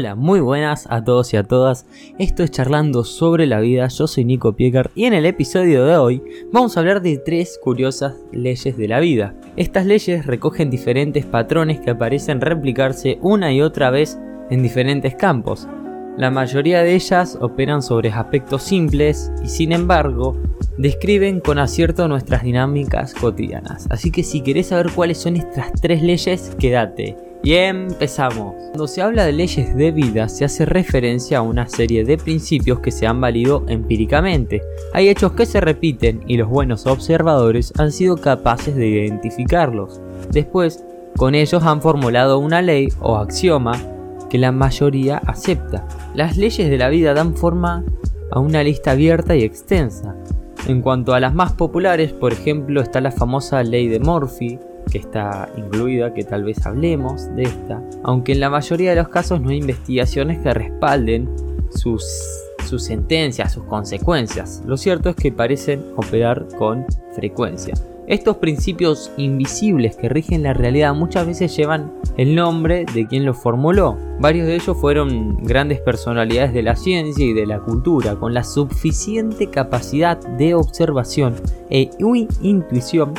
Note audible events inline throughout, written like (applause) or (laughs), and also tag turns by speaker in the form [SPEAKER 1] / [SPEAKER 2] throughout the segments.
[SPEAKER 1] Hola, muy buenas a todos y a todas. Esto es Charlando sobre la vida. Yo soy Nico Piecar y en el episodio de hoy vamos a hablar de tres curiosas leyes de la vida. Estas leyes recogen diferentes patrones que aparecen replicarse una y otra vez en diferentes campos. La mayoría de ellas operan sobre aspectos simples y sin embargo describen con acierto nuestras dinámicas cotidianas. Así que si querés saber cuáles son estas tres leyes, quédate. Y empezamos. Cuando se habla de leyes de vida se hace referencia a una serie de principios que se han valido empíricamente. Hay hechos que se repiten y los buenos observadores han sido capaces de identificarlos. Después, con ellos han formulado una ley o axioma que la mayoría acepta. Las leyes de la vida dan forma a una lista abierta y extensa. En cuanto a las más populares, por ejemplo, está la famosa ley de Murphy, que está incluida, que tal vez hablemos de esta, aunque en la mayoría de los casos no hay investigaciones que respalden sus, sus sentencias, sus consecuencias. Lo cierto es que parecen operar con frecuencia. Estos principios invisibles que rigen la realidad muchas veces llevan el nombre de quien los formuló. Varios de ellos fueron grandes personalidades de la ciencia y de la cultura, con la suficiente capacidad de observación e intuición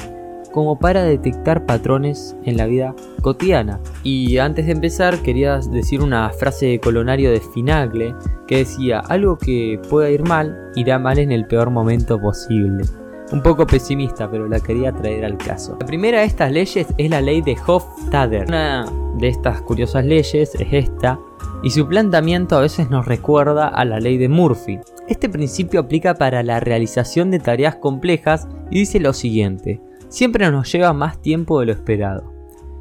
[SPEAKER 1] como para detectar patrones en la vida cotidiana. Y antes de empezar quería decir una frase de colonario de Finagle que decía, algo que pueda ir mal, irá mal en el peor momento posible. Un poco pesimista, pero la quería traer al caso. La primera de estas leyes es la ley de Hofstadter. Una de estas curiosas leyes es esta, y su planteamiento a veces nos recuerda a la ley de Murphy. Este principio aplica para la realización de tareas complejas y dice lo siguiente, siempre nos lleva más tiempo de lo esperado.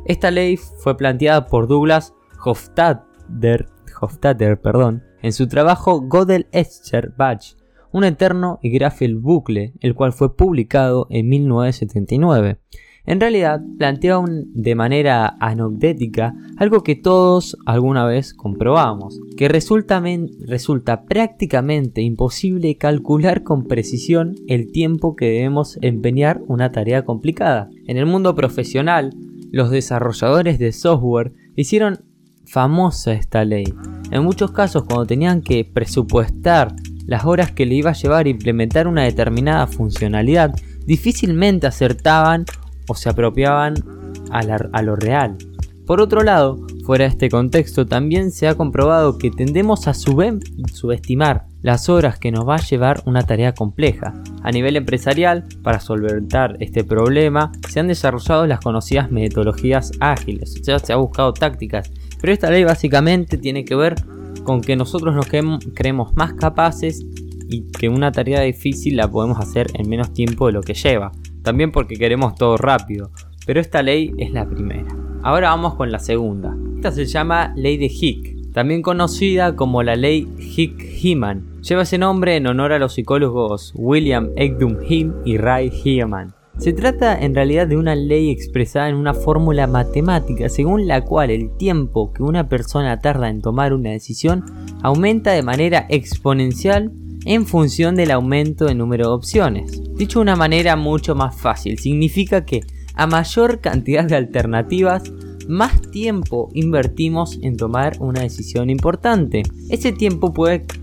[SPEAKER 1] Esta ley fue planteada por Douglas Hofstadter, Hofstadter perdón, en su trabajo Gödel Escher Batch, un eterno y gráfico bucle, el cual fue publicado en 1979. En realidad plantea de manera anecdótica algo que todos alguna vez comprobamos, que resulta, resulta prácticamente imposible calcular con precisión el tiempo que debemos empeñar una tarea complicada. En el mundo profesional, los desarrolladores de software hicieron famosa esta ley. En muchos casos, cuando tenían que presupuestar las horas que le iba a llevar a implementar una determinada funcionalidad, difícilmente acertaban o se apropiaban a, lo real. Por otro lado, fuera de este contexto, también se ha comprobado que tendemos a subestimar las horas que nos va a llevar una tarea compleja. A nivel empresarial, para solventar este problema, se han desarrollado las conocidas metodologías ágiles, o sea, se ha buscado tácticas, pero esta ley básicamente tiene que ver con que nosotros nos creemos más capaces y que una tarea difícil la podemos hacer en menos tiempo de lo que lleva también porque queremos todo rápido, pero esta ley es la primera. Ahora vamos con la segunda. Esta se llama Ley de Hick, también conocida como la Ley Hick-Heman. Lleva ese nombre en honor a los psicólogos William Egdum Him y Ray Heman. Se trata en realidad de una ley expresada en una fórmula matemática según la cual el tiempo que una persona tarda en tomar una decisión aumenta de manera exponencial en función del aumento de número de opciones. Dicho de una manera mucho más fácil, significa que a mayor cantidad de alternativas, más tiempo invertimos en tomar una decisión importante. Ese tiempo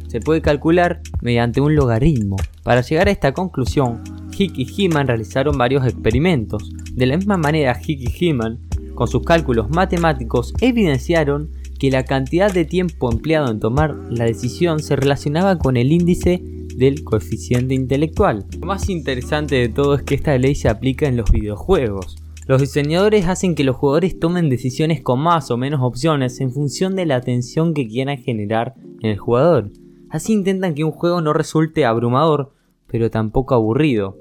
[SPEAKER 1] se puede calcular mediante un logaritmo. Para llegar a esta conclusión, Hick y Heeman realizaron varios experimentos. De la misma manera, Hick y Heeman, con sus cálculos matemáticos, evidenciaron que la cantidad de tiempo empleado en tomar la decisión se relacionaba con el índice del coeficiente intelectual. Lo más interesante de todo es que esta ley se aplica en los videojuegos. Los diseñadores hacen que los jugadores tomen decisiones con más o menos opciones en función de la atención que quieran generar en el jugador. Así intentan que un juego no resulte abrumador, pero tampoco aburrido.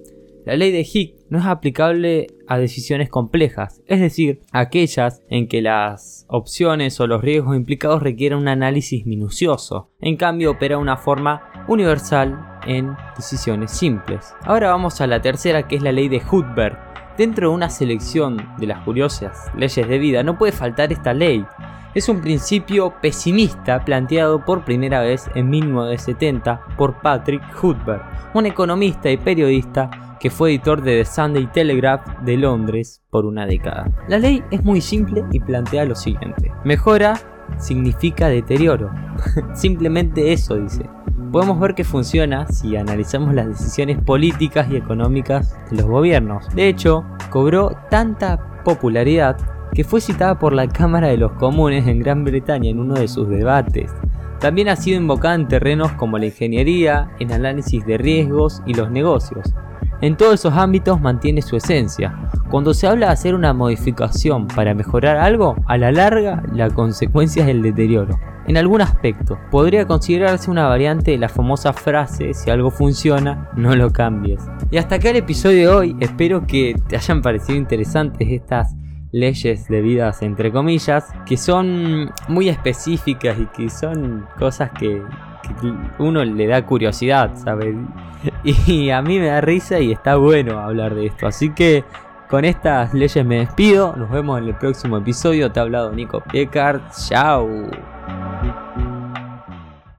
[SPEAKER 1] La ley de Hick no es aplicable a decisiones complejas, es decir, aquellas en que las opciones o los riesgos implicados requieren un análisis minucioso. En cambio, opera una forma universal en decisiones simples. Ahora vamos a la tercera que es la ley de Hutberg. Dentro de una selección de las curiosas leyes de vida no puede faltar esta ley. Es un principio pesimista planteado por primera vez en 1970 por Patrick Hutberg, un economista y periodista que fue editor de The Sunday Telegraph de Londres por una década. La ley es muy simple y plantea lo siguiente. Mejora significa deterioro. (laughs) Simplemente eso dice. Podemos ver que funciona si analizamos las decisiones políticas y económicas de los gobiernos. De hecho, cobró tanta popularidad que fue citada por la Cámara de los Comunes en Gran Bretaña en uno de sus debates. También ha sido invocada en terrenos como la ingeniería, en análisis de riesgos y los negocios. En todos esos ámbitos mantiene su esencia. Cuando se habla de hacer una modificación para mejorar algo, a la larga la consecuencia es el deterioro. En algún aspecto, podría considerarse una variante de la famosa frase, si algo funciona, no lo cambies. Y hasta acá el episodio de hoy, espero que te hayan parecido interesantes estas leyes debidas entre comillas, que son muy específicas y que son cosas que, uno le da curiosidad, ¿sabes? (laughs) Y a mí me da risa y está bueno hablar de esto. Así que con estas leyes me despido. Nos vemos en el próximo episodio. Te ha hablado Nico Piecart. Chao.